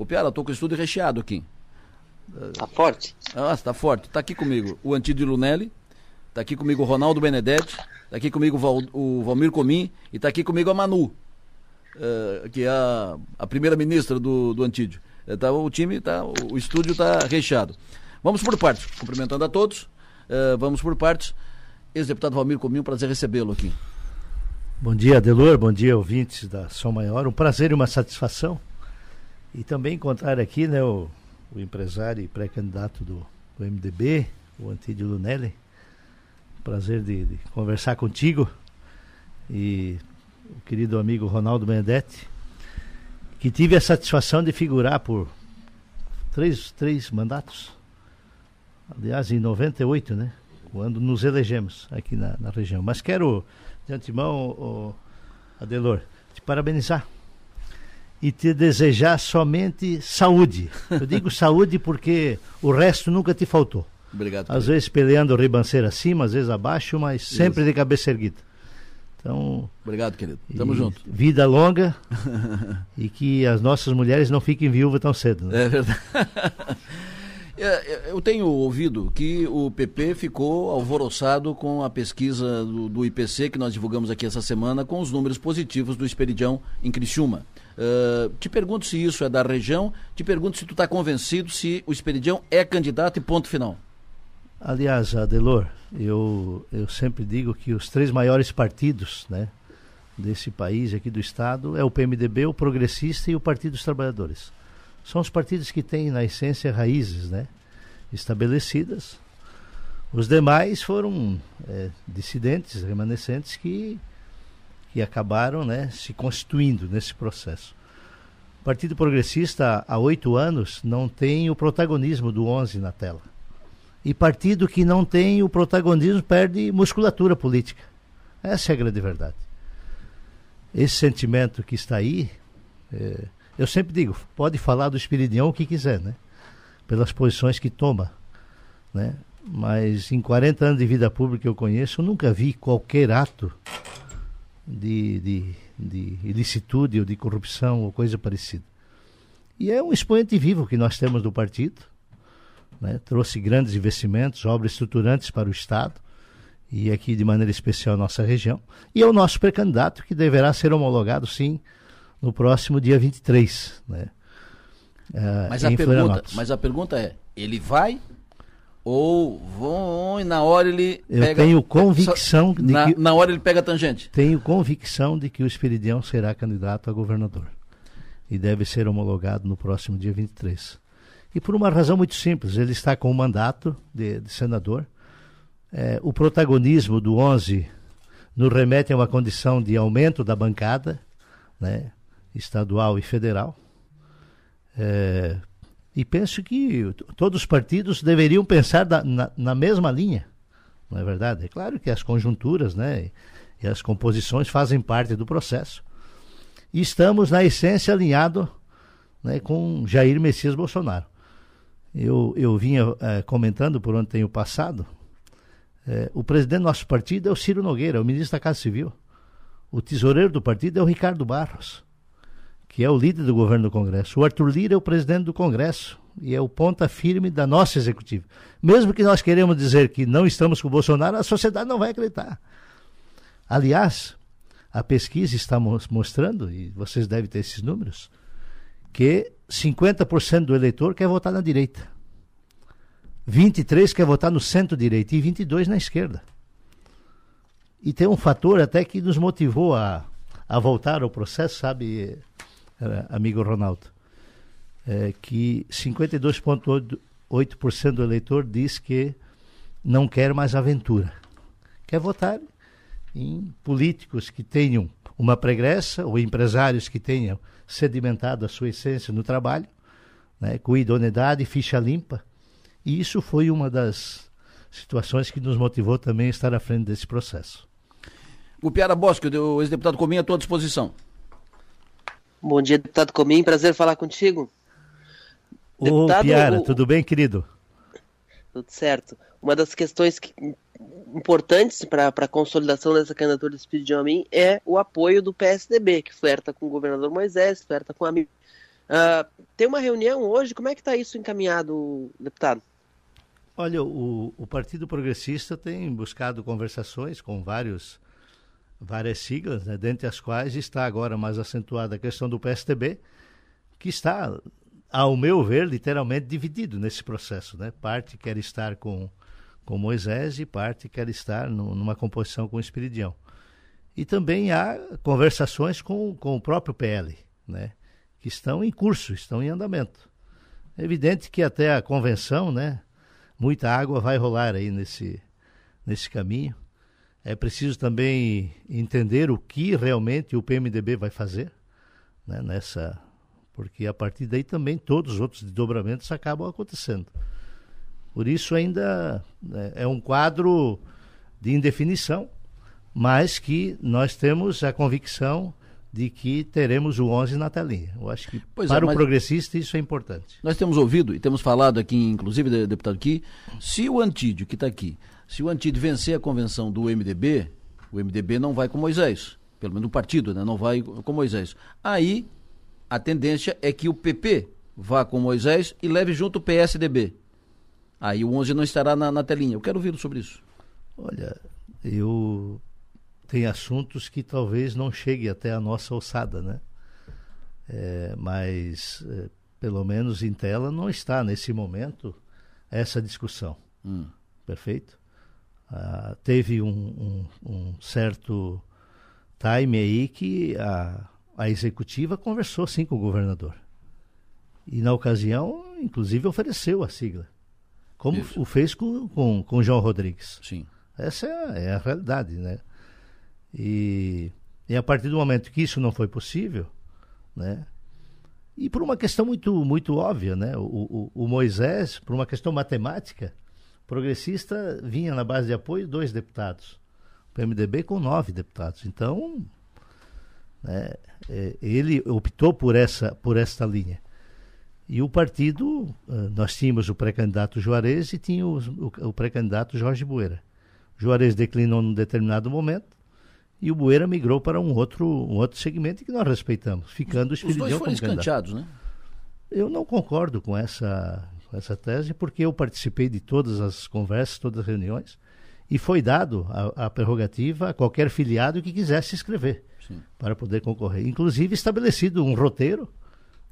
O Piara, tô com o estúdio recheado aqui. Tá forte? Ah, tá forte. Tá aqui comigo o Antídio Lunelli, tá aqui comigo o Ronaldo Benedetti, tá aqui comigo o, Val, o Valmir Comim e tá aqui comigo a Manu, uh, que é a, a primeira-ministra do, do Antídio. Uh, tá, o time, tá, o, o estúdio tá recheado. Vamos por partes, cumprimentando a todos. Uh, vamos por partes. Ex-deputado Valmir Comim, um prazer recebê-lo aqui. Bom dia, Adelor. Bom dia, ouvintes da Som Maior. Um prazer e uma satisfação. E também encontrar aqui né, o, o empresário e pré-candidato do, do, MDB, o Antídio Lunelli. Prazer de, de, conversar contigo. E o querido amigo Ronaldo Benedetti, que tive a satisfação de figurar por três, três mandatos. Aliás, em 98, né? Quando nos elegemos aqui na, na região. Mas quero, de antemão, o Adelor, te parabenizar e te desejar somente saúde. Eu digo saúde porque o resto nunca te faltou. Obrigado. Às vezes peleando ribanceira acima, às vezes abaixo, mas Isso. sempre de cabeça erguida. Então, Obrigado, querido. Tamo junto. Vida longa e que as nossas mulheres não fiquem viúvas tão cedo. Né? É verdade. É, é, eu tenho ouvido que o PP ficou alvoroçado com a pesquisa do, do, IPC que nós divulgamos aqui essa semana com os números positivos do Esperidião em Criciúma. Uh, te pergunto se isso é da região, te pergunto se tu está convencido se o Esperidião é candidato e ponto final. Aliás, Adelor, eu, eu sempre digo que os três maiores partidos né, desse país, aqui do Estado, é o PMDB, o Progressista e o Partido dos Trabalhadores são os partidos que têm, na essência, raízes né, estabelecidas. Os demais foram é, dissidentes, remanescentes, que, que acabaram né, se constituindo nesse processo. O Partido Progressista, há oito anos, não tem o protagonismo do 11 na tela. E partido que não tem o protagonismo perde musculatura política. Essa é a grande verdade. Esse sentimento que está aí. É, eu sempre digo, pode falar do Espiridião o que quiser, né? Pelas posições que toma, né? Mas em 40 anos de vida pública que eu conheço, eu nunca vi qualquer ato de, de, de ilicitude ou de corrupção ou coisa parecida. E é um expoente vivo que nós temos do partido. Né? Trouxe grandes investimentos, obras estruturantes para o Estado e aqui de maneira especial nossa região. E é o nosso pré-candidato que deverá ser homologado, sim, no próximo dia 23, né? Uh, mas, a pergunta, mas a pergunta é, ele vai ou vão e na hora ele Eu pega... tenho convicção de na, que... Na hora ele pega a tangente. Tenho convicção de que o Esperidião será candidato a governador. E deve ser homologado no próximo dia 23. E por uma razão muito simples, ele está com o mandato de, de senador. É, o protagonismo do 11 nos remete a uma condição de aumento da bancada, né? estadual e federal. É, e penso que todos os partidos deveriam pensar da, na, na, mesma linha, não é verdade? É claro que as conjunturas né, e as composições fazem parte do processo. E estamos, na essência, alinhados né, com Jair Messias Bolsonaro. Eu, eu vinha é, comentando por onde tenho passado, é, o presidente do nosso partido é o Ciro Nogueira, o ministro da Casa Civil. O tesoureiro do partido é o Ricardo Barros que é o líder do governo do Congresso. O Arthur Lira é o presidente do Congresso e é o ponta firme da nossa executiva. Mesmo que nós queremos dizer que não estamos com o Bolsonaro, a sociedade não vai acreditar. Aliás, a pesquisa está mostrando, e vocês devem ter esses números, que 50% do eleitor quer votar na direita. 23 quer votar no centro-direita e 22 na esquerda. E tem um fator até que nos motivou a, a voltar ao processo, sabe, amigo Ronaldo, é que 52,8% do eleitor diz que não quer mais aventura. Quer votar em políticos que tenham uma pregressa ou empresários que tenham sedimentado a sua essência no trabalho, né, com idoneidade, ficha limpa. E isso foi uma das situações que nos motivou também a estar à frente desse processo. O Piara Bosque, o ex-deputado Cominha, à tua disposição. Bom dia, deputado Comim, prazer falar contigo. Ô, deputado, Piara, o... tudo bem, querido? Tudo certo. Uma das questões que, importantes para a consolidação dessa candidatura do Espírito de Homem é o apoio do PSDB, que flerta com o governador Moisés, flerta com a, Uh, tem uma reunião hoje, como é que está isso encaminhado, deputado? Olha, o, o Partido Progressista tem buscado conversações com vários, várias siglas, né, dentre as quais está agora mais acentuada a questão do PSTB, que está, ao meu ver, literalmente dividido nesse processo. Né? Parte quer estar com, com Moisés e parte quer estar no, numa composição com Espiridião. E também há conversações com, com o próprio PL, né? que estão em curso, estão em andamento. É evidente que até a convenção, né, muita água vai rolar aí nesse, nesse caminho. É preciso também entender o que realmente o PMDB vai fazer né, nessa, porque a partir daí também todos os outros desdobramentos acabam acontecendo. Por isso ainda né, é um quadro de indefinição, mas que nós temos a convicção de que teremos o 11 na telinha. Eu acho que pois é, para é, o progressista isso é importante. Nós temos ouvido e temos falado aqui, inclusive, deputado, que se o Antídio, que está aqui, se o Antídio vencer a convenção do MDB, o MDB não vai com Moisés, pelo menos o partido, né, não vai com Moisés. Aí a tendência é que o PP vá com Moisés e leve junto o PSDB. Aí o 11 não estará na, na telinha. Eu quero ouvir sobre isso. Olha, eu tem assuntos que talvez não chegue até a nossa alçada, né? É, mas é, pelo menos em tela não está nesse momento essa discussão. Hum. Perfeito? Ah, teve um, um, um, certo time aí que a, a executiva conversou sim com o governador. E na ocasião, inclusive, ofereceu a sigla. Como Isso. o fez com, com, com João Rodrigues. Sim. Essa é a, é a realidade, né? E, e a partir do momento que isso não foi possível, né? E por uma questão muito, muito óbvia, né? O, o, o Moisés, por uma questão matemática, progressista vinha na base de apoio dois deputados. O PMDB com nove deputados. Então, né, é, ele optou por essa, por esta linha. E o partido, eh, nós tínhamos o pré-candidato Juarez e tínhamos o, o pré-candidato Jorge Bueira. Juarez declinou num determinado momento, e o Bueira migrou para um outro, um outro segmento que nós respeitamos, ficando o Espiridião Os dois foram escanteados, né? Eu não concordo com essa, essa tese, porque eu participei de todas as conversas, todas as reuniões, e foi dado a, a prerrogativa a qualquer filiado que quisesse escrever Sim. para poder concorrer. Inclusive estabelecido um roteiro,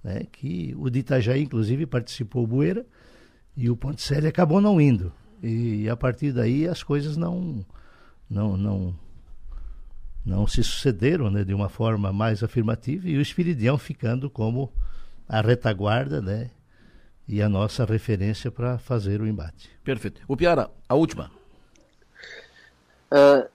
né, que o de Itajaí, inclusive, participou o Bueira, e o Ponticelli acabou não indo. E a partir daí as coisas não, não, não não se sucederam né, de uma forma mais afirmativa e o Espiridião ficando como a retaguarda né, e a nossa referência para fazer o embate. Perfeito. O Piara, a última. Uh,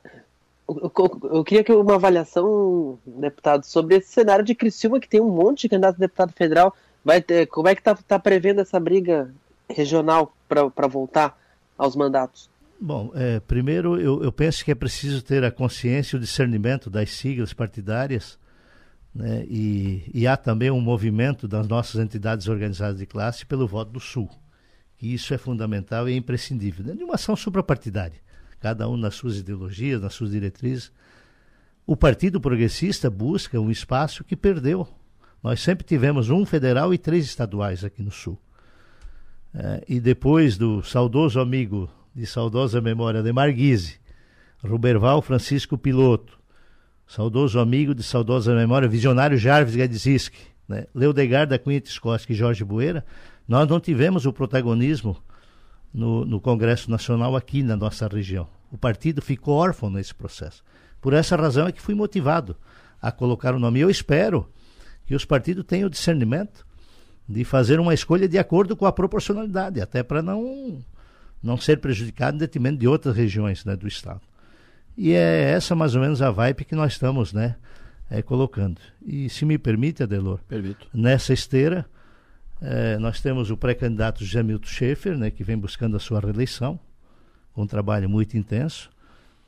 eu, eu, queria que uma avaliação, deputado, sobre esse cenário de Criciúma, que tem um monte de candidato a deputado federal. Vai ter, como é que está tá prevendo essa briga regional para voltar aos mandatos? Bom, é, primeiro eu, eu, penso que é preciso ter a consciência e o discernimento das siglas partidárias, né, e, e, há também um movimento das nossas entidades organizadas de classe pelo voto do Sul, que isso é fundamental e é imprescindível, né, de uma ação suprapartidária, cada um nas suas ideologias, nas suas diretrizes. O Partido Progressista busca um espaço que perdeu. Nós sempre tivemos um federal e três estaduais aqui no Sul. É, e depois do saudoso amigo de saudosa memória de Marguise, Ruberval Francisco Piloto, saudoso amigo de saudosa memória, visionário Jarvis Gadziski, né? Leodegar da Cunha Tiscoski e Jorge Bueira, nós não tivemos o protagonismo no, no Congresso Nacional aqui na nossa região. O partido ficou órfão nesse processo. Por essa razão é que fui motivado a colocar o nome. Eu espero que os partidos tenham o discernimento de fazer uma escolha de acordo com a proporcionalidade, até para não não ser prejudicado em detrimento de outras regiões né, do Estado. E é essa mais ou menos a vibe que nós estamos né, é, colocando. E se me permite, Adelor, Permito. nessa esteira, é, nós temos o pré-candidato José Milton Schaefer, né, que vem buscando a sua reeleição, com um trabalho muito intenso.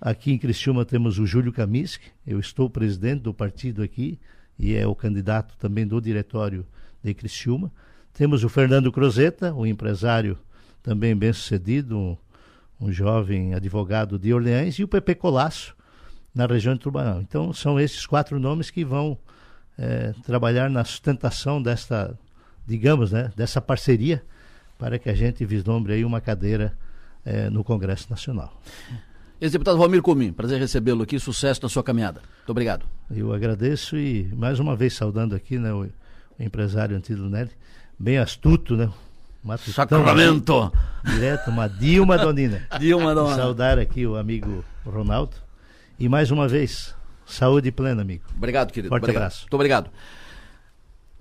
Aqui em Criciúma temos o Júlio Kamiski, eu estou presidente do partido aqui e é o candidato também do diretório de Criciúma. Temos o Fernando Crozeta, o empresário também bem sucedido, um, um jovem advogado de Orleans, e o Pepe Colasso, na região de Tubarão. Então, são esses quatro nomes que vão é, trabalhar na sustentação desta, digamos, né, dessa parceria para que a gente vislumbre aí uma cadeira eh, no Congresso Nacional. Ex-deputado Valmir Comim, prazer recebê-lo aqui, sucesso na sua caminhada. Muito obrigado. Eu agradeço e mais uma vez saudando aqui né, o, o empresário Antílio Nelly, bem astuto, né? Matutão, Sacramento! Direto, uma Dilma Donina. Dilma Donina. Saudar aqui o amigo Ronaldo. E mais uma vez, saúde plena, amigo. Obrigado, querido. Forte obrigado. abraço. Muito obrigado.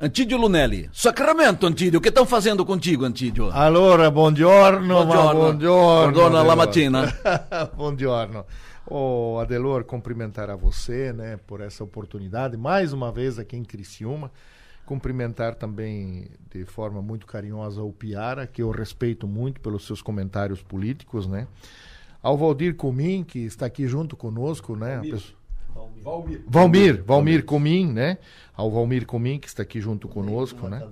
Antídio Lunelli. Sacramento, Antídio. O que estão fazendo contigo, Antídio? Allora, buongiorno, buongiorno. buongiorno. Buongiorno la mattina. buongiorno. Oh, Adelor, cumprimentar a você, né, por essa oportunidade, mais uma vez aqui em Criciúma. Cumprimentar também de forma muito carinhosa o Piara, que eu respeito muito pelos seus comentários políticos, né? Ao Valdir Comim, que está aqui junto conosco, né? Valmir. Valmir. Valmir, Valmir Comim, né? Ao Valmir Comim, que está aqui junto conosco, né?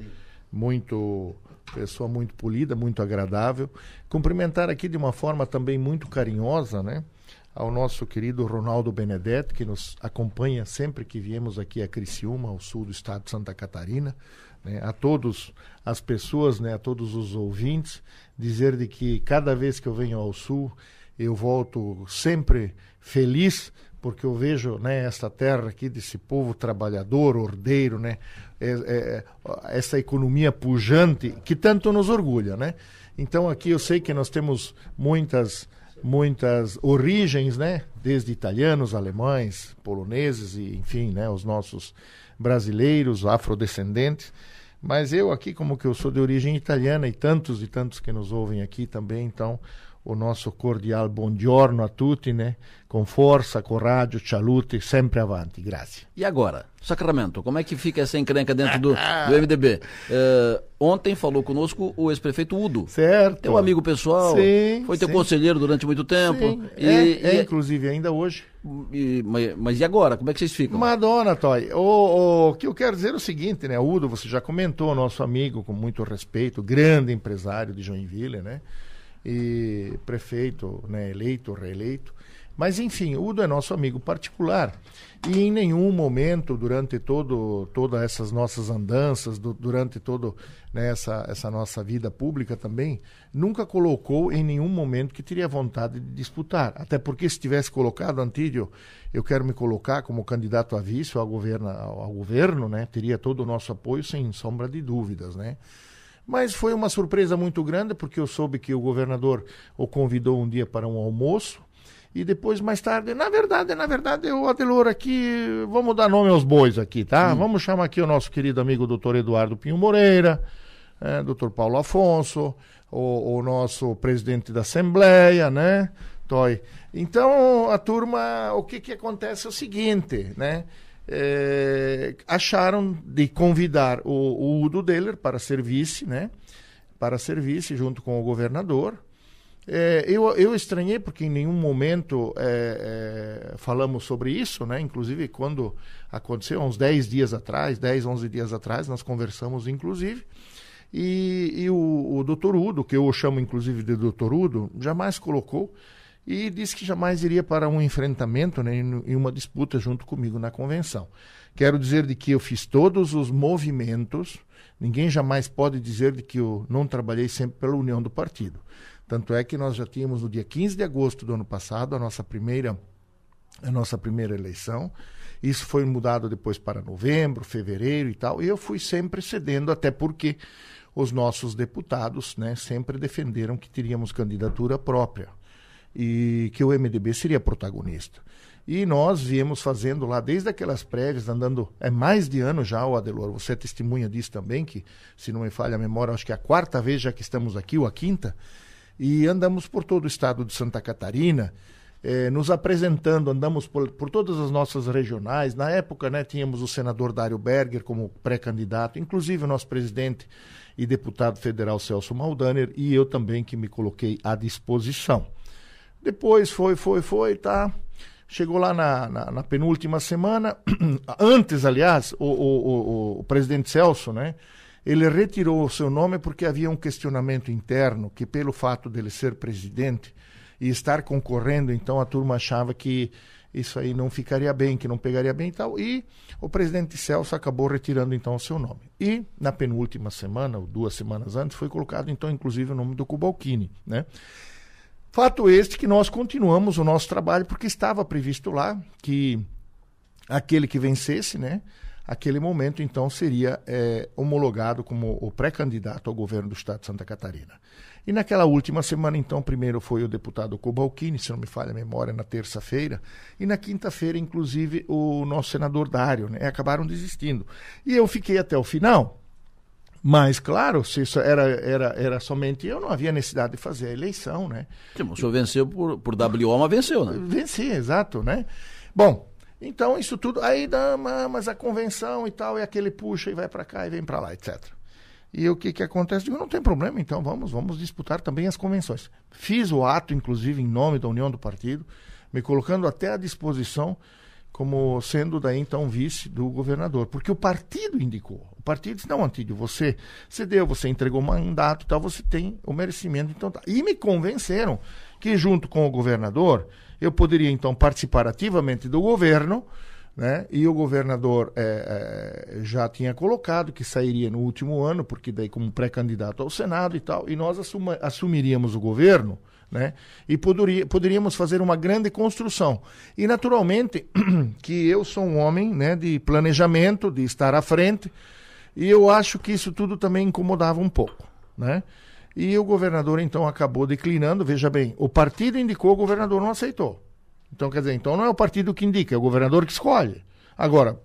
Muito pessoa muito polida, muito agradável. Cumprimentar aqui de uma forma também muito carinhosa, né? Ao nosso querido Ronaldo Benedetti, que nos acompanha sempre que viemos aqui a Criciúma, ao sul do estado de Santa Catarina. Né? A todos as pessoas, né? a todos os ouvintes, dizer de que cada vez que eu venho ao sul, eu volto sempre feliz porque eu vejo né, essa terra aqui desse povo trabalhador, ordeiro, né, é, é, essa economia pujante que tanto nos orgulha, né? Então aqui eu sei que nós temos muitas muitas origens, né, desde italianos, alemães, poloneses e enfim, né, os nossos brasileiros, afrodescendentes. Mas eu aqui como que eu sou de origem italiana e tantos e tantos que nos ouvem aqui também, então o nosso cordial buongiorno a tutti, né? Com força, coraggio, salute, sempre avanti. Grazie. E agora, Sacramento, como é que fica essa encrenca dentro do, do MDB? Uh, ontem falou conosco o ex-prefeito Udo. Certo. Teu amigo pessoal, sim, foi teu sim. conselheiro durante muito tempo. Sim. E, é, e, é, inclusive, ainda hoje. E, mas, mas, e agora? Como é que vocês ficam? Madonna, Toy. O, o que eu quero dizer é o seguinte, né? Udo, você já comentou, nosso amigo com muito respeito, grande empresário de Joinville, né? E prefeito né, eleito, reeleito. Mas, enfim, Udo é nosso amigo particular. E em nenhum momento, durante todo, todas essas nossas andanças, do, durante toda né, essa, essa nossa vida pública também, nunca colocou em nenhum momento que teria vontade de disputar. Até porque, se tivesse colocado, Antídio, eu quero me colocar como candidato a vice ao governo, ao, ao governo né, teria todo o nosso apoio, sem sombra de dúvidas. Né? Mas foi uma surpresa muito grande, porque eu soube que o governador o convidou um dia para um almoço. E depois, mais tarde, na verdade, na verdade, o Adelor aqui, vamos dar nome aos bois aqui, tá? Hum. Vamos chamar aqui o nosso querido amigo doutor Eduardo Pinho Moreira, é, doutor Paulo Afonso, o, o, nosso presidente da Assembleia, né? Toy. Então, a turma, o que que acontece é o seguinte, né? É, acharam de convidar o, o Udo Deller para ser vice, né? Para ser vice junto com o governador. É, eu, eu estranhei porque em nenhum momento é, falamos sobre isso, né? Inclusive quando aconteceu, uns 10 dias atrás, 10, 11 dias atrás, nós conversamos inclusive. E, e o, o doutor Udo, que eu chamo inclusive de doutor Udo, jamais colocou e disse que jamais iria para um enfrentamento né, em uma disputa junto comigo na convenção. Quero dizer de que eu fiz todos os movimentos, ninguém jamais pode dizer de que eu não trabalhei sempre pela união do partido. Tanto é que nós já tínhamos no dia 15 de agosto do ano passado a nossa primeira a nossa primeira eleição. Isso foi mudado depois para novembro, fevereiro e tal, e eu fui sempre cedendo até porque os nossos deputados, né, sempre defenderam que teríamos candidatura própria e que o MDB seria protagonista. E nós viemos fazendo lá, desde aquelas prévias, andando, é mais de ano já, o Adelor, você é testemunha disso também, que se não me falha a memória, acho que é a quarta vez já que estamos aqui, ou a quinta, e andamos por todo o estado de Santa Catarina, eh, nos apresentando, andamos por, por, todas as nossas regionais. Na época, né, tínhamos o senador Dário Berger como pré-candidato, inclusive o nosso presidente e deputado federal Celso Maldaner, e eu também que me coloquei à disposição. Depois foi, foi, foi, tá. Chegou lá na, na, na penúltima semana, antes, aliás, o, o, o, o, presidente Celso, né? Ele retirou o seu nome porque havia um questionamento interno que, pelo fato dele ser presidente e estar concorrendo, então a turma achava que isso aí não ficaria bem, que não pegaria bem e tal. E o presidente Celso acabou retirando então o seu nome. E na penúltima semana, ou duas semanas antes, foi colocado então inclusive o nome do Cubalcini, né? Fato este que nós continuamos o nosso trabalho porque estava previsto lá que aquele que vencesse, né, aquele momento então seria é, homologado como o pré-candidato ao governo do estado de Santa Catarina. E naquela última semana, então, primeiro foi o deputado Cobalcini, se não me falha a memória, na terça-feira, e na quinta-feira, inclusive, o nosso senador Dário, né? Acabaram desistindo. E eu fiquei até o final. Mas, claro, se isso era, era, era somente eu, não havia necessidade de fazer a eleição, né? Sim, o senhor venceu por, por WO, mas venceu, né? Venci, exato, né? Bom, então isso tudo, aí dá, mas a convenção e tal, e aquele puxa e vai para cá e vem para lá, etc. E o que, que acontece? Digo, não tem problema, então vamos, vamos disputar também as convenções. Fiz o ato, inclusive, em nome da União do Partido, me colocando até à disposição como sendo daí então vice do governador, porque o partido indicou. O partido disse, não, Antídio, você cedeu, você entregou mandato e tal, você tem o merecimento, então tá. E me convenceram que junto com o governador eu poderia então participar ativamente do governo, né? E o governador é, é, já tinha colocado que sairia no último ano, porque daí como pré-candidato ao Senado e tal, e nós assuma, assumiríamos o governo, né? E poderia, poderíamos fazer uma grande construção. E naturalmente que eu sou um homem, né, de planejamento, de estar à frente, e eu acho que isso tudo também incomodava um pouco, né? E o governador então acabou declinando. Veja bem, o partido indicou, o governador não aceitou. Então, quer dizer, então não é o partido que indica, é o governador que escolhe. Agora,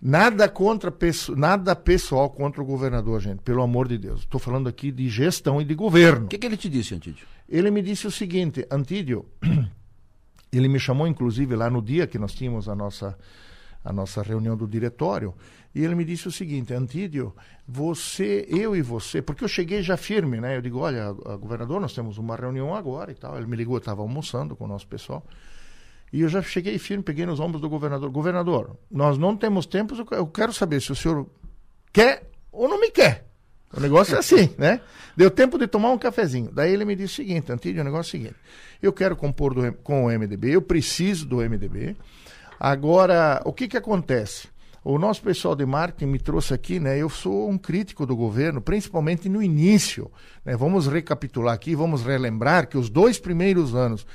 nada contra nada pessoal contra o governador, gente, pelo amor de Deus. Estou falando aqui de gestão e de governo. O que, que ele te disse, Antídio? Ele me disse o seguinte, Antídio, ele me chamou inclusive lá no dia que nós tínhamos a nossa a nossa reunião do diretório, e ele me disse o seguinte, Antídio, você, eu e você, porque eu cheguei já firme, né? Eu digo, olha, governador, nós temos uma reunião agora e tal. Ele me ligou, eu estava almoçando com o nosso pessoal. E eu já cheguei firme, peguei nos ombros do governador. Governador, nós não temos tempo, eu quero saber se o senhor quer ou não me quer. O negócio é assim, né? Deu tempo de tomar um cafezinho. Daí ele me disse o seguinte, Antídio, o negócio é o seguinte. Eu quero compor do, com o MDB, eu preciso do MDB. Agora, o que que acontece? O nosso pessoal de marketing me trouxe aqui, né? Eu sou um crítico do governo, principalmente no início. Né? Vamos recapitular aqui, vamos relembrar que os dois primeiros anos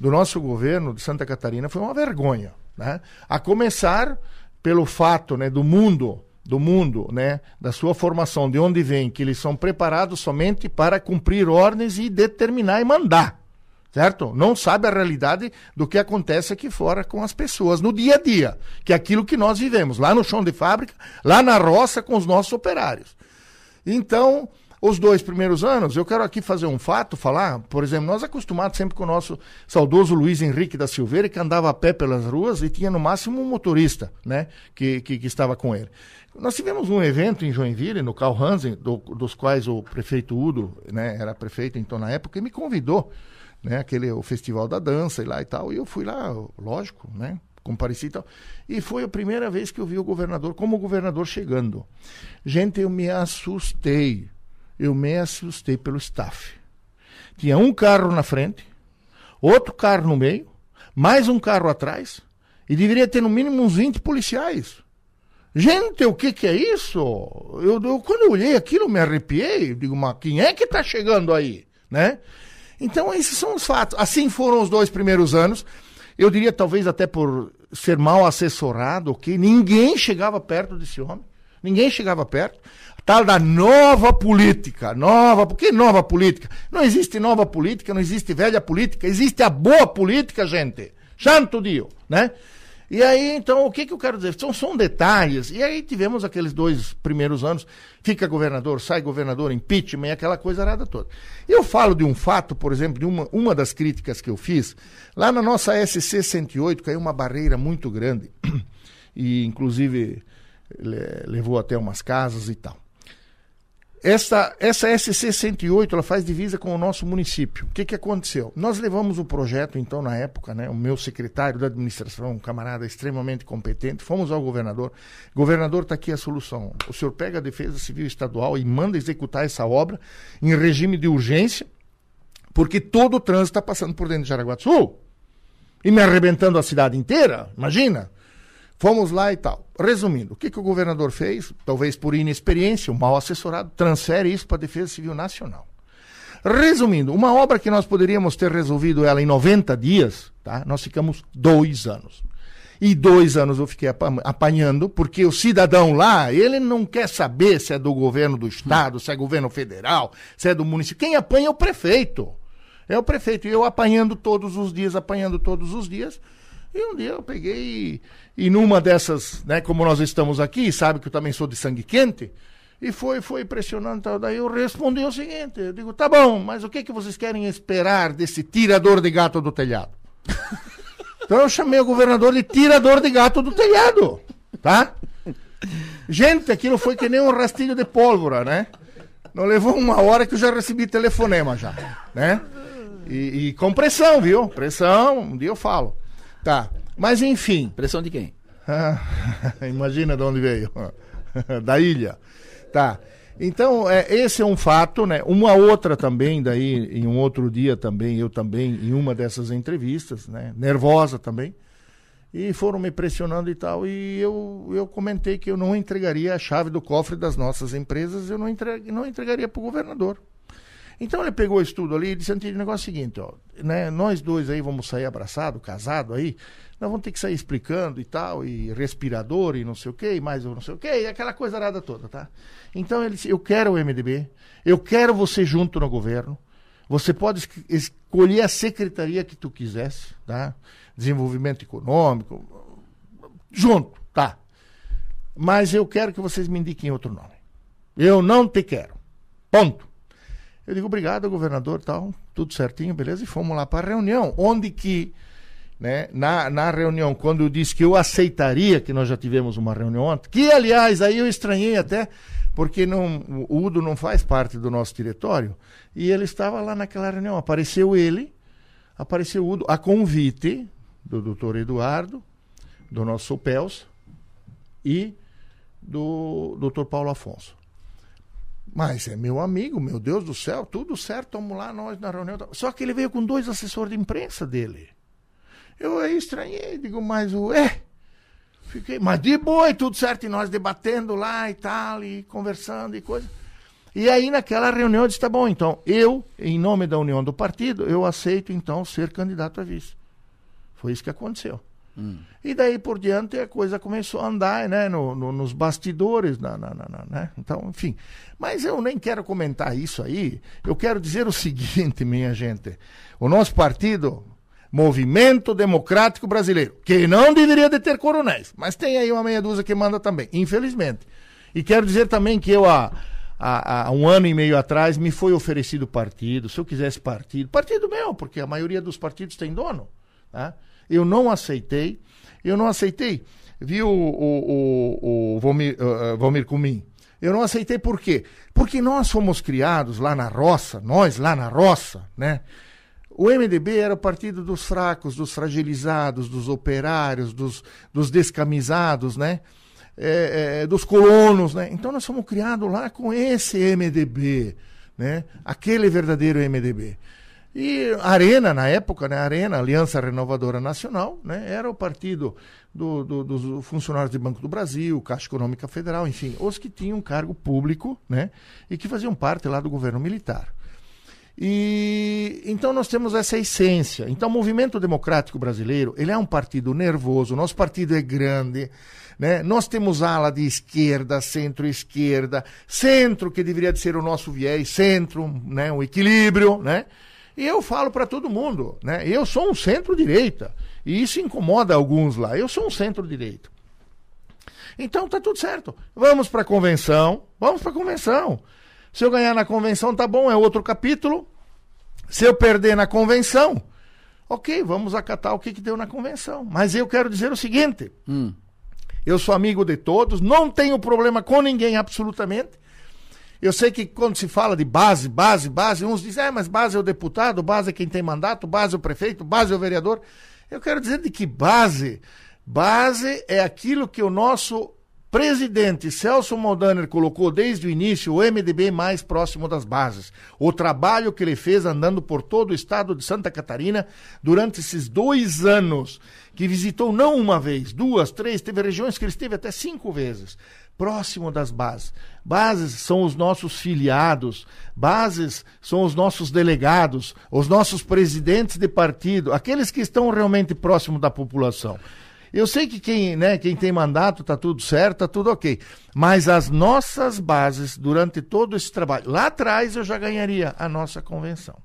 do nosso governo de Santa Catarina foi uma vergonha. Né? A começar pelo fato né, do mundo, do mundo, né, da sua formação, de onde vem, que eles são preparados somente para cumprir ordens e determinar e mandar. Certo? Não sabe a realidade do que acontece aqui fora com as pessoas no dia a dia, que é aquilo que nós vivemos, lá no chão de fábrica, lá na roça com os nossos operários. Então, os dois primeiros anos, eu quero aqui fazer um fato, falar, por exemplo, nós acostumados sempre com o nosso saudoso Luiz Henrique da Silveira, que andava a pé pelas ruas e tinha no máximo um motorista, né, que, que, que estava com ele. Nós tivemos um evento em Joinville, no Carl Hansen, do, dos quais o prefeito Udo, né, era prefeito então na época, e me convidou, né, aquele, o festival da dança e lá e tal, e eu fui lá, lógico, né, compareci e tal. E foi a primeira vez que eu vi o governador, como o governador chegando. Gente, eu me assustei eu me assustei pelo staff. Tinha um carro na frente, outro carro no meio, mais um carro atrás, e deveria ter no mínimo uns 20 policiais. Gente, o que, que é isso? Eu, eu, quando eu olhei aquilo, eu me arrepiei. Digo, mas quem é que está chegando aí? Né? Então, esses são os fatos. Assim foram os dois primeiros anos. Eu diria, talvez até por ser mal assessorado, ok? Ninguém chegava perto desse homem. Ninguém chegava perto tal da nova política. Nova, por que nova política? Não existe nova política, não existe velha política, existe a boa política, gente. Santo Dio, né? E aí, então, o que, que eu quero dizer? São, são detalhes. E aí tivemos aqueles dois primeiros anos, fica governador, sai governador, impeachment aquela coisa arada toda. Eu falo de um fato, por exemplo, de uma, uma das críticas que eu fiz, lá na nossa SC 108 caiu uma barreira muito grande, e inclusive levou até umas casas e tal. Essa, essa SC-108 ela faz divisa com o nosso município. O que, que aconteceu? Nós levamos o projeto, então, na época, né, o meu secretário da administração, um camarada extremamente competente, fomos ao governador. Governador, está aqui a solução. O senhor pega a Defesa Civil Estadual e manda executar essa obra em regime de urgência, porque todo o trânsito está passando por dentro de Jaraguá do Sul. e me arrebentando a cidade inteira, imagina. Fomos lá e tal. Resumindo, o que, que o governador fez? Talvez por inexperiência, um mal assessorado, transfere isso para a Defesa Civil Nacional. Resumindo, uma obra que nós poderíamos ter resolvido ela em 90 dias, tá? nós ficamos dois anos. E dois anos eu fiquei apanhando, porque o cidadão lá, ele não quer saber se é do governo do estado, se é governo federal, se é do município. Quem apanha é o prefeito. É o prefeito. E eu apanhando todos os dias, apanhando todos os dias. E um dia eu peguei e, e numa dessas, né, como nós estamos aqui, sabe que eu também sou de sangue quente, e foi, foi pressionando. Tal. Daí eu respondi o seguinte: eu digo, tá bom, mas o que, que vocês querem esperar desse tirador de gato do telhado? então eu chamei o governador de tirador de gato do telhado, tá? Gente, aquilo foi que nem um rastilho de pólvora, né? Não levou uma hora que eu já recebi telefonema já, né? E, e com pressão, viu? Pressão, um dia eu falo. Tá, mas enfim. Pressão de quem? imagina de onde veio. da ilha. Tá. Então, é, esse é um fato, né? Uma outra também, daí, em um outro dia também, eu também, em uma dessas entrevistas, né? Nervosa também. E foram me pressionando e tal. E eu, eu comentei que eu não entregaria a chave do cofre das nossas empresas, eu não, entre, não entregaria para o governador. Então ele pegou isso tudo ali e disse, Antônio, o negócio é o seguinte, ó, né, nós dois aí vamos sair abraçados, casados aí, nós vamos ter que sair explicando e tal, e respirador e não sei o que, e mais não sei o que, e aquela coisa nada toda, tá? Então ele disse, eu quero o MDB, eu quero você junto no governo, você pode escolher a secretaria que tu quisesse, tá? Desenvolvimento econômico, junto, tá? Mas eu quero que vocês me indiquem outro nome. Eu não te quero. Ponto. Eu digo, obrigado, governador, tal, tudo certinho, beleza? E fomos lá para a reunião, onde que, né, na, na reunião, quando eu disse que eu aceitaria, que nós já tivemos uma reunião ontem, que, aliás, aí eu estranhei até, porque não, o Udo não faz parte do nosso diretório, e ele estava lá naquela reunião. Apareceu ele, apareceu o Udo, a convite do doutor Eduardo, do nosso Pels e do doutor Paulo Afonso. Mas é meu amigo, meu Deus do céu, tudo certo, vamos lá, nós na reunião. Só que ele veio com dois assessores de imprensa dele. Eu aí estranhei, digo, mas o. É. Fiquei, mas de boa e tudo certo, e nós debatendo lá e tal, e conversando e coisa. E aí naquela reunião eu disse, tá bom, então, eu, em nome da união do partido, eu aceito então ser candidato a vice. Foi isso que aconteceu. Hum. E daí por diante a coisa começou a andar né, no, no, nos bastidores. Na, na, na, né? Então, enfim. Mas eu nem quero comentar isso aí. Eu quero dizer o seguinte, minha gente. O nosso partido, Movimento Democrático Brasileiro, que não deveria de ter coronéis, mas tem aí uma meia dúzia que manda também, infelizmente. E quero dizer também que eu, há, há, há um ano e meio atrás, me foi oferecido partido, se eu quisesse partido, partido meu, porque a maioria dos partidos tem dono. Tá? Eu não aceitei. Eu não aceitei. Viu o, o, o, Valmir, uh, Valmir Cumim? Eu não aceitei por quê? Porque nós fomos criados lá na roça, nós lá na roça, né? O MDB era o partido dos fracos, dos fragilizados, dos operários, dos, dos descamisados, né? É, é, dos colonos, né? Então nós fomos criados lá com esse MDB, né? Aquele verdadeiro MDB. E a Arena, na época, né, a Arena, Aliança Renovadora Nacional, né, era o partido do, do, dos funcionários do Banco do Brasil, Caixa Econômica Federal, enfim, os que tinham cargo público né, e que faziam parte lá do governo militar. E então nós temos essa essência. Então o movimento democrático brasileiro, ele é um partido nervoso, nosso partido é grande, né? Nós temos ala de esquerda, centro-esquerda, centro que deveria ser o nosso viés, centro, né, o equilíbrio, né? E eu falo para todo mundo, né? Eu sou um centro-direita. E isso incomoda alguns lá. Eu sou um centro-direita. Então tá tudo certo. Vamos para a convenção. Vamos para a convenção. Se eu ganhar na convenção, tá bom, é outro capítulo. Se eu perder na convenção, ok, vamos acatar o que, que deu na convenção. Mas eu quero dizer o seguinte: hum. eu sou amigo de todos, não tenho problema com ninguém absolutamente. Eu sei que quando se fala de base, base, base, uns dizem, é, mas base é o deputado, base é quem tem mandato, base é o prefeito, base é o vereador. Eu quero dizer de que base, base é aquilo que o nosso Presidente Celso Moldaner colocou desde o início o MDB mais próximo das bases. O trabalho que ele fez andando por todo o estado de Santa Catarina durante esses dois anos, que visitou não uma vez, duas, três, teve regiões que ele esteve até cinco vezes próximo das bases. Bases são os nossos filiados, bases são os nossos delegados, os nossos presidentes de partido, aqueles que estão realmente próximo da população. Eu sei que quem, né, quem tem mandato está tudo certo, está tudo ok. Mas as nossas bases, durante todo esse trabalho, lá atrás eu já ganharia a nossa convenção.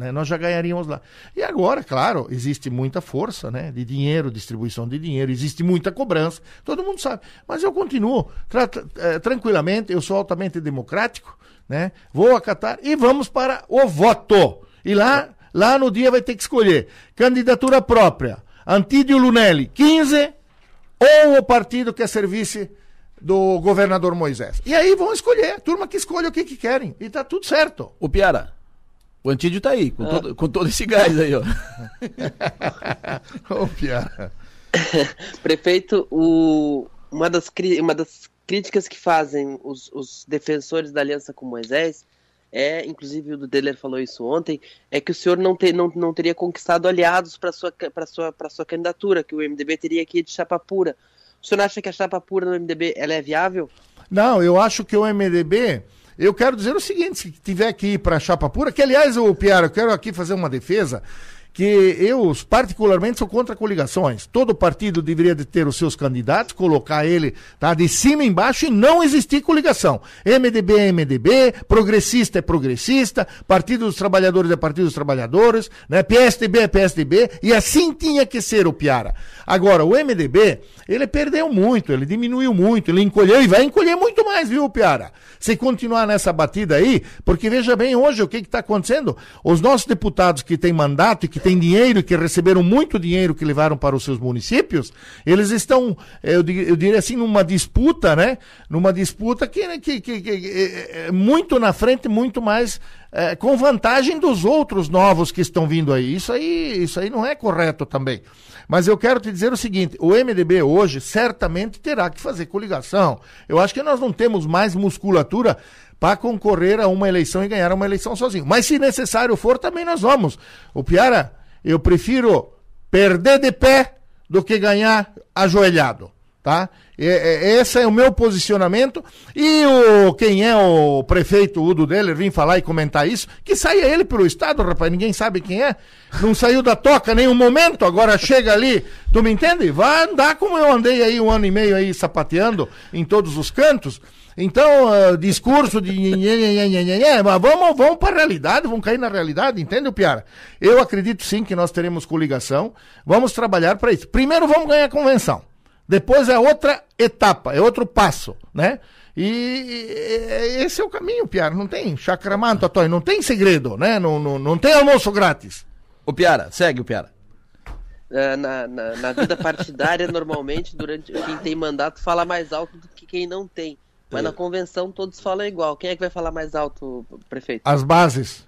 Né? Nós já ganharíamos lá. E agora, claro, existe muita força né? de dinheiro, distribuição de dinheiro, existe muita cobrança, todo mundo sabe. Mas eu continuo eh, tranquilamente, eu sou altamente democrático, né? vou acatar e vamos para o voto. E lá, lá no dia vai ter que escolher candidatura própria, Antídio Lunelli, 15, ou o partido que é serviço do governador Moisés. E aí vão escolher, turma que escolhe o que, que querem. E tá tudo certo. O Piara, o Antídio tá aí, com, ah. todo, com todo esse gás aí, ó. Ô. Prefeito, o, uma, das, uma das críticas que fazem os, os defensores da aliança com Moisés é, inclusive o Deller falou isso ontem, é que o senhor não, ter, não, não teria conquistado aliados para sua, sua, sua candidatura, que o MDB teria que ir de chapa pura. O senhor acha que a chapa pura no MDB ela é viável? Não, eu acho que o MDB. Eu quero dizer o seguinte: se tiver que ir para a chapa pura, que aliás, o Piara, eu quero aqui fazer uma defesa que eu, particularmente, sou contra coligações. Todo partido deveria de ter os seus candidatos, colocar ele tá, de cima embaixo e não existir coligação. MDB é MDB, progressista é progressista, Partido dos Trabalhadores é Partido dos Trabalhadores, né, PSDB é PSDB, e assim tinha que ser o Piara. Agora, o MDB, ele perdeu muito, ele diminuiu muito, ele encolheu e vai encolher muito mais, viu, Piara? Se continuar nessa batida aí, porque veja bem hoje o que está acontecendo. Os nossos deputados que têm mandato e que têm dinheiro, que receberam muito dinheiro que levaram para os seus municípios, eles estão, eu, eu diria assim, numa disputa, né? Numa disputa que, que, que, que é, é muito na frente, muito mais é, com vantagem dos outros novos que estão vindo aí. Isso aí, isso aí não é correto também. Mas eu quero te dizer o seguinte: o MDB hoje certamente terá que fazer coligação. Eu acho que nós não temos mais musculatura para concorrer a uma eleição e ganhar uma eleição sozinho. Mas se necessário for, também nós vamos. O Piara, eu prefiro perder de pé do que ganhar ajoelhado, tá? esse é o meu posicionamento. E o quem é o prefeito Udo Deller vir falar e comentar isso, que saia ele pelo estado, rapaz, ninguém sabe quem é. Não saiu da toca nenhum momento, agora chega ali, tu me entende? Vai andar como eu andei aí um ano e meio aí sapateando em todos os cantos. Então, uh, discurso de. Mas vamos, vamos para a realidade, vamos cair na realidade, entende, Piara? Eu acredito sim que nós teremos coligação, vamos trabalhar para isso. Primeiro vamos ganhar a convenção. Depois é outra etapa, é outro passo, né? E, e esse é o caminho, Piara. Não tem chacramento, Totói, não tem segredo, né? Não, não, não tem almoço grátis. O Piara, segue o Piara. É, na, na, na, vida partidária, normalmente, durante quem tem mandato fala mais alto do que quem não tem. Mas é. na convenção todos falam igual. Quem é que vai falar mais alto, prefeito? As bases,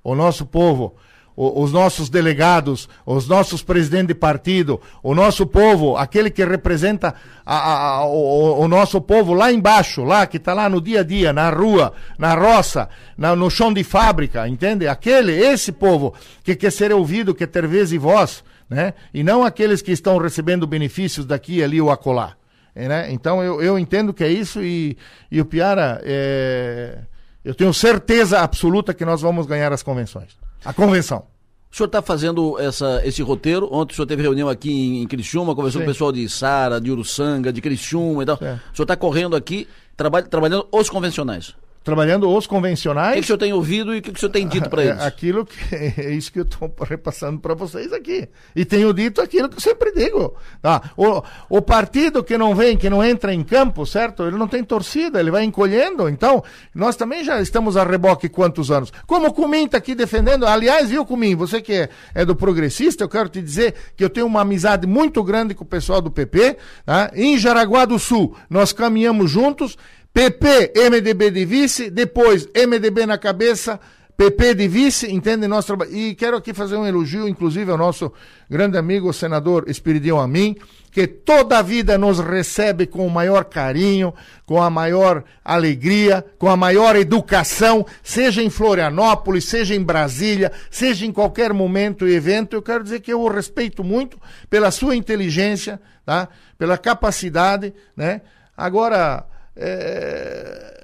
o nosso povo os nossos delegados, os nossos presidentes de partido, o nosso povo, aquele que representa a, a, o, o, nosso povo lá embaixo, lá que está lá no dia a dia, na rua, na roça, na, no chão de fábrica, entende? Aquele, esse povo que quer ser ouvido, quer ter vez e voz, né? E não aqueles que estão recebendo benefícios daqui, ali ou acolá. Né? Então eu, eu entendo que é isso e, e o Piara, é... eu tenho certeza absoluta que nós vamos ganhar as convenções. A convenção. O senhor está fazendo essa, esse roteiro. Ontem o senhor teve reunião aqui em, em Criciúma, conversou Sim. com o pessoal de Sara, de Uruçanga, de Criciúma e tal. É. O senhor está correndo aqui, traba, trabalhando os convencionais trabalhando os convencionais. O que, o senhor tem ouvido e o que, que o senhor tem dito para é, eles? Aquilo que é isso que eu estou repassando para vocês aqui. E tenho dito aquilo que eu sempre digo. Tá? O, o partido que não vem, que não entra em campo, certo? Ele não tem torcida, ele vai encolhendo. Então, nós também já estamos a reboque quantos anos. Como o Cumim está aqui defendendo, aliás, viu, Cumim, você que é, é, do progressista, eu quero te dizer que eu tenho uma amizade muito grande com o pessoal do PP. Tá? Em Jaraguá do Sul, nós caminhamos juntos PP, MDB de vice, depois MDB na cabeça, PP de vice, entende nosso trabalho. E quero aqui fazer um elogio, inclusive, ao nosso grande amigo, o senador Espiridião Amin, que toda a vida nos recebe com o maior carinho, com a maior alegria, com a maior educação, seja em Florianópolis, seja em Brasília, seja em qualquer momento e evento. Eu quero dizer que eu o respeito muito pela sua inteligência, tá? pela capacidade. Né? Agora, é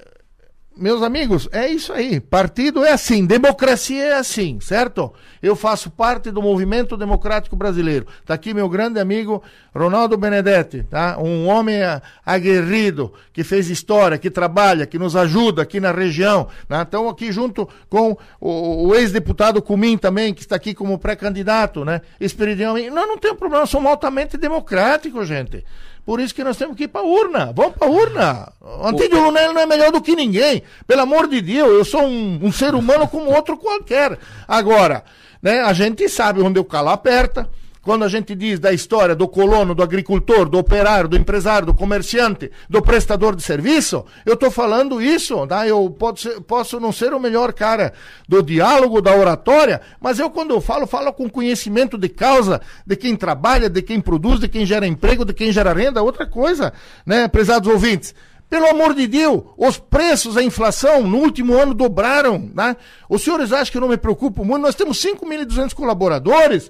meus amigos, é isso aí. Partido é assim, democracia é assim, certo? Eu faço parte do movimento democrático brasileiro. Está aqui meu grande amigo Ronaldo Benedetti, tá? Um homem aguerrido, que fez história, que trabalha, que nos ajuda aqui na região. Né? Então, aqui junto com o, o ex-deputado Cumim também, que está aqui como pré-candidato, né? Esperidião. Não, não tem problema, somos altamente democráticos, gente. Por isso que nós temos que ir para urna. Vamos para urna. O Antídio Lunelli não é melhor do que ninguém. Pelo amor de Deus, eu sou um, um ser humano como outro qualquer. Agora, né, a gente sabe onde o calo aperta. Quando a gente diz da história do colono, do agricultor, do operário, do empresário, do comerciante, do prestador de serviço, eu estou falando isso, tá? eu posso, posso não ser o melhor cara do diálogo, da oratória, mas eu quando eu falo, falo com conhecimento de causa, de quem trabalha, de quem produz, de quem gera emprego, de quem gera renda, outra coisa, né, prezados ouvintes? Pelo amor de Deus, os preços, a inflação no último ano dobraram, né? Os senhores acham que eu não me preocupo muito? Nós temos 5.200 colaboradores,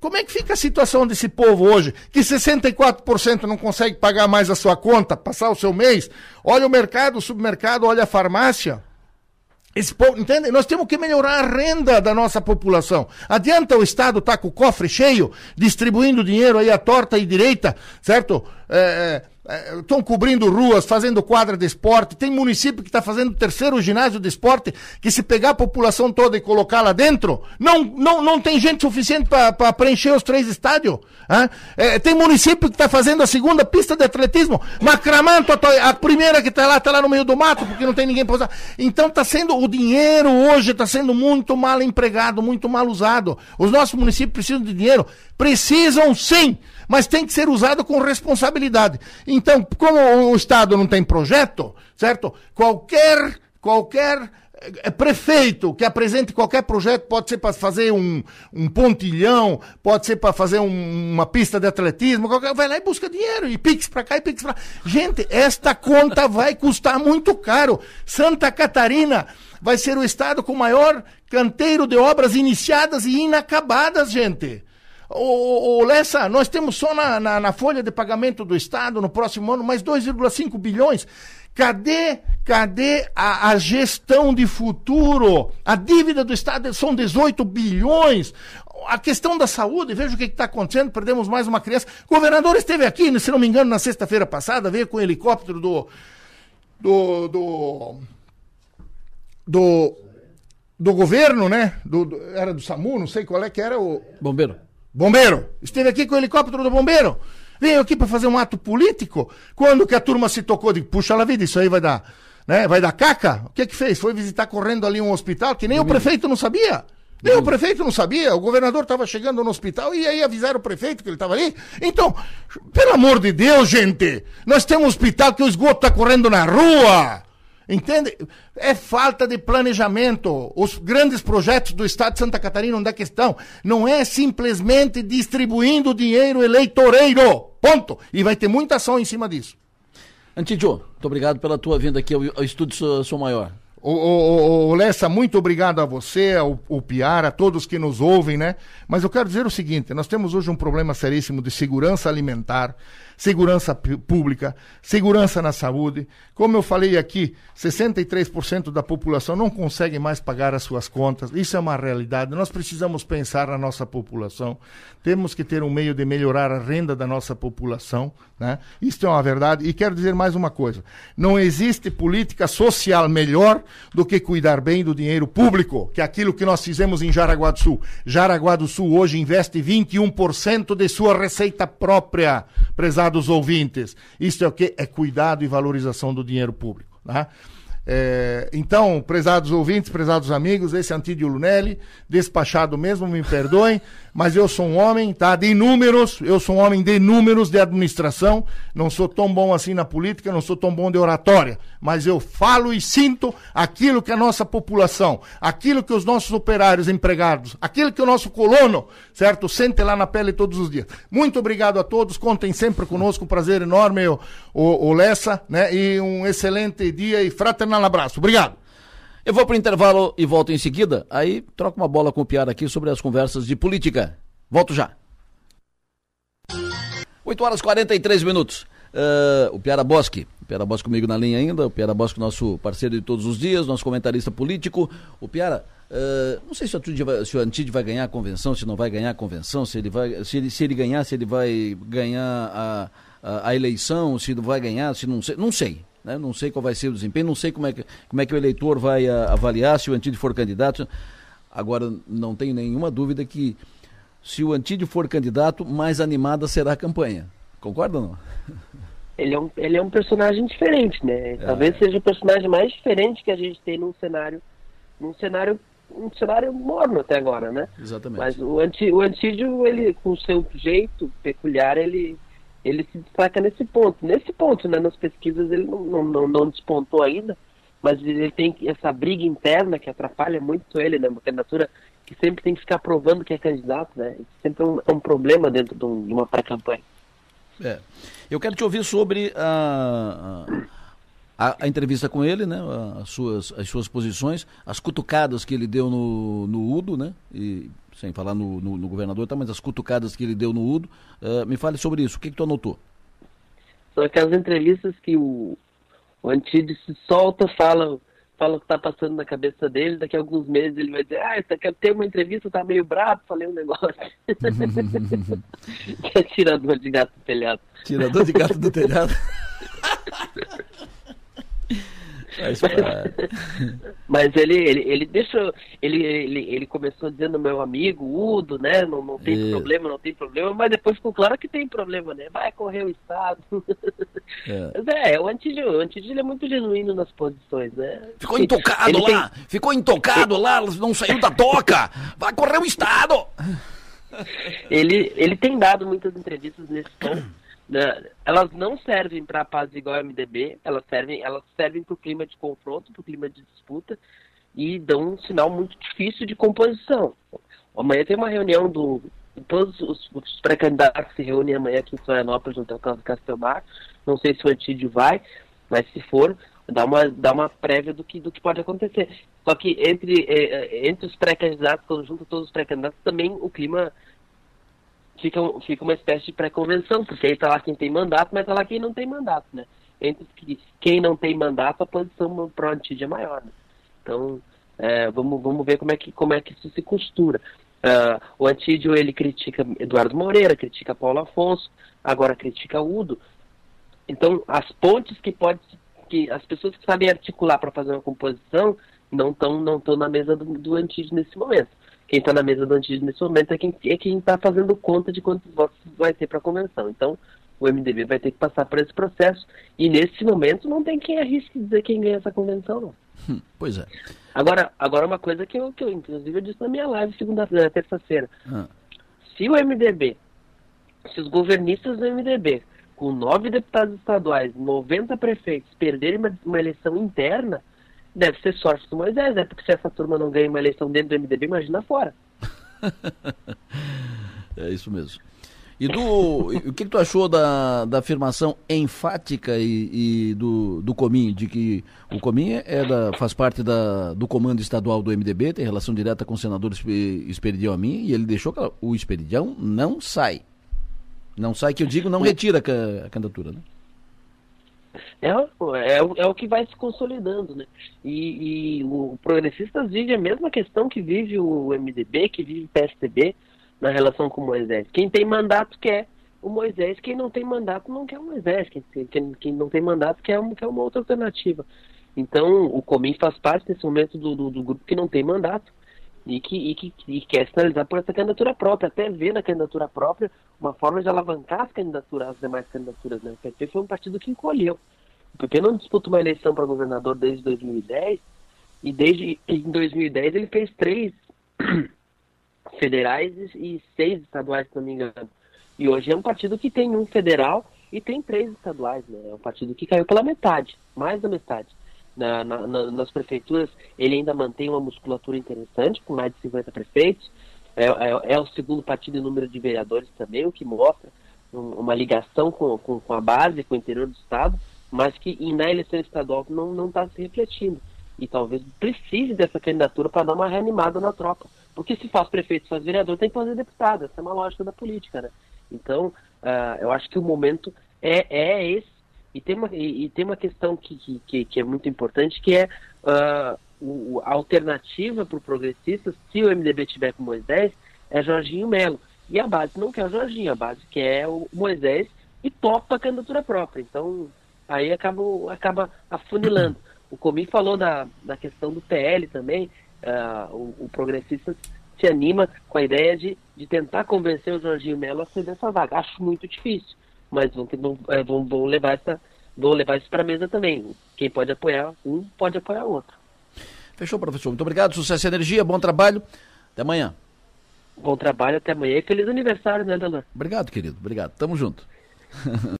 como é que fica a situação desse povo hoje, que 64% não consegue pagar mais a sua conta, passar o seu mês? Olha o mercado, o supermercado, olha a farmácia. Esse povo, entende? Nós temos que melhorar a renda da nossa população. Adianta o Estado estar tá com o cofre cheio, distribuindo dinheiro aí à torta e direita, certo? É, é estão é, cobrindo ruas, fazendo quadra de esporte. Tem município que está fazendo o terceiro ginásio de esporte, que se pegar a população toda e colocar lá dentro, não, não, não tem gente suficiente para preencher os três estádios. É, tem município que está fazendo a segunda pista de atletismo. Macramanto, a primeira que está lá, está lá no meio do mato, porque não tem ninguém para usar. Então está sendo, o dinheiro hoje está sendo muito mal empregado, muito mal usado. Os nossos municípios precisam de dinheiro. Precisam sim mas tem que ser usado com responsabilidade. Então, como o Estado não tem projeto, certo? Qualquer, qualquer eh, prefeito que apresente qualquer projeto, pode ser para fazer um, um pontilhão, pode ser para fazer um, uma pista de atletismo, qualquer, vai lá e busca dinheiro, e pix para cá e pix para Gente, esta conta vai custar muito caro. Santa Catarina vai ser o estado com maior canteiro de obras iniciadas e inacabadas, gente. Ô, ô, Lessa, nós temos só na, na, na, folha de pagamento do Estado no próximo ano mais 2,5 bilhões. Cadê, cadê a, a, gestão de futuro? A dívida do Estado são 18 bilhões. A questão da saúde, veja o que está acontecendo, perdemos mais uma criança. O governador esteve aqui, se não me engano, na sexta-feira passada, veio com o helicóptero do. do. do. do, do governo, né? Do, do, era do SAMU, não sei qual é que era o. Bombeiro. Bombeiro, esteve aqui com o helicóptero do bombeiro. Veio aqui para fazer um ato político. Quando que a turma se tocou de puxa la vida, isso aí vai dar, né? Vai dar caca? O que que fez? Foi visitar correndo ali um hospital que nem Domingo. o prefeito não sabia. Nem Domingo. o prefeito não sabia. O governador estava chegando no hospital e aí avisaram o prefeito que ele estava ali. Então, pelo amor de Deus, gente, nós temos um hospital que o esgoto está correndo na rua. Entende? É falta de planejamento. Os grandes projetos do Estado de Santa Catarina, onde é que estão? Não é simplesmente distribuindo dinheiro eleitoreiro. Ponto. E vai ter muita ação em cima disso. Antidio, muito obrigado pela tua vinda aqui ao, ao Estúdio Sou Maior. O, o, o, Lessa, muito obrigado a você, ao, ao Piar, a todos que nos ouvem, né? Mas eu quero dizer o seguinte: nós temos hoje um problema seríssimo de segurança alimentar segurança pública, segurança na saúde. Como eu falei aqui, 63% da população não consegue mais pagar as suas contas. Isso é uma realidade. Nós precisamos pensar na nossa população. Temos que ter um meio de melhorar a renda da nossa população. Né? Isso é uma verdade. E quero dizer mais uma coisa: não existe política social melhor do que cuidar bem do dinheiro público, que é aquilo que nós fizemos em Jaraguá do Sul. Jaraguá do Sul hoje investe 21% de sua receita própria, prezado prezados ouvintes. Isso é o que? É cuidado e valorização do dinheiro público. Né? É, então, prezados ouvintes, prezados amigos, esse Antídio Lunelli, despachado mesmo, me perdoem, mas eu sou um homem, tá? De números, eu sou um homem de números, de administração, não sou tão bom assim na política, não sou tão bom de oratória, mas eu falo e sinto aquilo que a nossa população, aquilo que os nossos operários empregados, aquilo que o nosso colono, certo? Sente lá na pele todos os dias. Muito obrigado a todos, contem sempre conosco, um prazer enorme, o, o, o Lessa, né? E um excelente dia e fraternal abraço. Obrigado. Eu vou para o intervalo e volto em seguida. Aí troco uma bola com o Piara aqui sobre as conversas de política. Volto já. 8 horas e 43 minutos. Uh, o Piara Bosque. O Piara Bosque comigo na linha ainda. O Piara Bosque, nosso parceiro de todos os dias, nosso comentarista político. O Piara, uh, não sei se o, Antide vai, se o Antide vai ganhar a convenção, se não vai ganhar a convenção, se ele vai. Se ele, se ele ganhar, se ele vai ganhar a, a, a eleição, se não vai ganhar, se não sei. Não sei. Né? Não sei qual vai ser o desempenho, não sei como é que, como é que o eleitor vai a, ah, avaliar se o Antídio for candidato. Agora, não tenho nenhuma dúvida que se o Antídio for candidato, mais animada será a campanha. Concorda ou não? Ele é um, ele é um personagem diferente, né? É. Talvez seja o personagem mais diferente que a gente tem num cenário, num cenário, um cenário morno até agora, né? Exatamente. Mas o, anti, o Antídio, ele, com o seu jeito peculiar, ele, ele se destaca nesse ponto. Nesse ponto, né, nas pesquisas ele não, não, não, despontou ainda, mas ele tem essa briga interna que atrapalha muito ele, né? Uma candidatura que sempre tem que ficar provando que é candidato, né? Sempre é um, é um problema dentro de, de uma pré-campanha. É. Eu quero te ouvir sobre a, a, a, entrevista com ele, né? As suas, as suas posições, as cutucadas que ele deu no, no Udo, né? E sem falar no, no, no governador, tá, mas as cutucadas que ele deu no Udo. Uh, me fale sobre isso. O que, que tu anotou? São aquelas entrevistas que o, o Antídio se solta, fala, fala o que está passando na cabeça dele, daqui a alguns meses ele vai dizer, ah, você quer ter uma entrevista, tá meio bravo, falei um negócio. que é tirador de gato do telhado. Tirador de gato do telhado? Mas, mas ele, ele, ele deixou. Ele, ele, ele começou dizendo meu amigo, Udo, né? Não, não tem problema, não tem problema, mas depois ficou claro que tem problema, né? Vai correr o Estado. É, mas é o Antídio, o é muito genuíno nas posições, né? Ficou intocado ele lá, tem... ficou intocado lá, não saiu da toca. Vai correr o Estado. ele, ele tem dado muitas entrevistas nesse tom. Né, elas não servem para paz igual MDB, elas servem, elas servem para o clima de confronto, para o clima de disputa e dão um sinal muito difícil de composição. Amanhã tem uma reunião do todos os, os pré-candidatos se reúnem amanhã aqui em Florianópolis no Hotel Castelmar. Não sei se o Antídio vai, mas se for, dá uma, dá uma prévia do que, do que pode acontecer. Só que entre, eh, entre os pré-candidatos, quando junta todos os pré-candidatos, também o clima fica, fica uma espécie de pré-convenção, porque aí está lá quem tem mandato, mas está lá quem não tem mandato, né? Entre quem não tem mandato, a posição para o Antídio é maior. Né? Então, é, vamos, vamos ver como é, que, como é que isso se costura. Uh, o Antídio, ele critica Eduardo Moreira, critica Paulo Afonso, agora critica Udo. Então, as pontes que pode que as pessoas que sabem articular para fazer uma composição não estão não na mesa do, do Antídio nesse momento quem está na mesa do antídoto nesse momento é quem é quem está fazendo conta de quantos votos vai ter para a convenção. Então, o MDB vai ter que passar por esse processo e nesse momento não tem quem arrisque dizer quem ganha essa convenção, não. Hum, pois é. Agora, agora uma coisa que eu, que eu inclusive eu disse na minha live segunda terça-feira. Ah. Se o MDB, se os governistas do MDB, com nove deputados estaduais, 90 prefeitos, perderem uma, uma eleição interna, deve ser sorte do Moisés, né? Porque se essa turma não ganha uma eleição dentro do MDB, imagina fora. é isso mesmo. E do, o que, que, tu achou da, da afirmação enfática e, e, do, do Comim, de que o Comim é da, faz parte da, do comando estadual do MDB, tem relação direta com o senador Esperidião a mim, e ele deixou que o Esperidião não sai. Não sai, que eu digo, não retira a, a candidatura, né? É, é, é o que vai se consolidando, né? E, e o Progressistas vive a mesma questão que vive o MDB, que vive o PSDB na relação com o Moisés. Quem tem mandato quer o Moisés, quem não tem mandato não quer o Moisés, quem, quem, quem não tem mandato quer, quer uma outra alternativa. Então, o Comim faz parte nesse momento do, do, do grupo que não tem mandato e que, e que e quer sinalizar por essa candidatura própria, até ver na candidatura própria uma forma de alavancar as candidaturas, as demais candidaturas. Né? O PP foi um partido que encolheu. O PP não disputa uma eleição para governador desde 2010 e desde em 2010 ele fez três federais e seis estaduais, se não me engano. E hoje é um partido que tem um federal e tem três estaduais, né? É um partido que caiu pela metade, mais da metade. Na, na, na, nas prefeituras, ele ainda mantém uma musculatura interessante, com mais de 50 prefeitos. É, é, é o segundo partido em número de vereadores também, o que mostra um, uma ligação com, com, com, a base, com o interior do Estado, mas que na eleição estadual não está se refletindo. E talvez precise dessa candidatura para dar uma reanimada na tropa. Porque se faz prefeito, se faz vereador, tem que fazer deputado. Essa é uma lógica da política, né? Então, uh, eu acho que o momento é, é esse. E tem uma, e, tem uma questão que, que, que, é muito importante, que é uh, o, a alternativa para o progressista, se o MDB tiver com Moisés, é Jorginho Melo. E a base não quer o Jorginho, a base quer o Moisés e topa a candidatura própria. Então, aí acaba, acaba afunilando. O Comi falou da, da questão do PL também. Uh, o, o progressista se anima com a ideia de, de tentar convencer o Jorginho Melo a ceder essa vaga. Acho muito difícil, mas vão, vão, é, vão, vão levar essa, vão levar isso para a mesa também. Quem pode apoiar um pode apoiar o outro. Fechou, professor. Muito obrigado. Sucesso e energia. Bom trabalho. Até amanhã. Bom trabalho. Até amanhã. E feliz aniversário, né, Delor? Obrigado, querido. Obrigado. Tamo junto.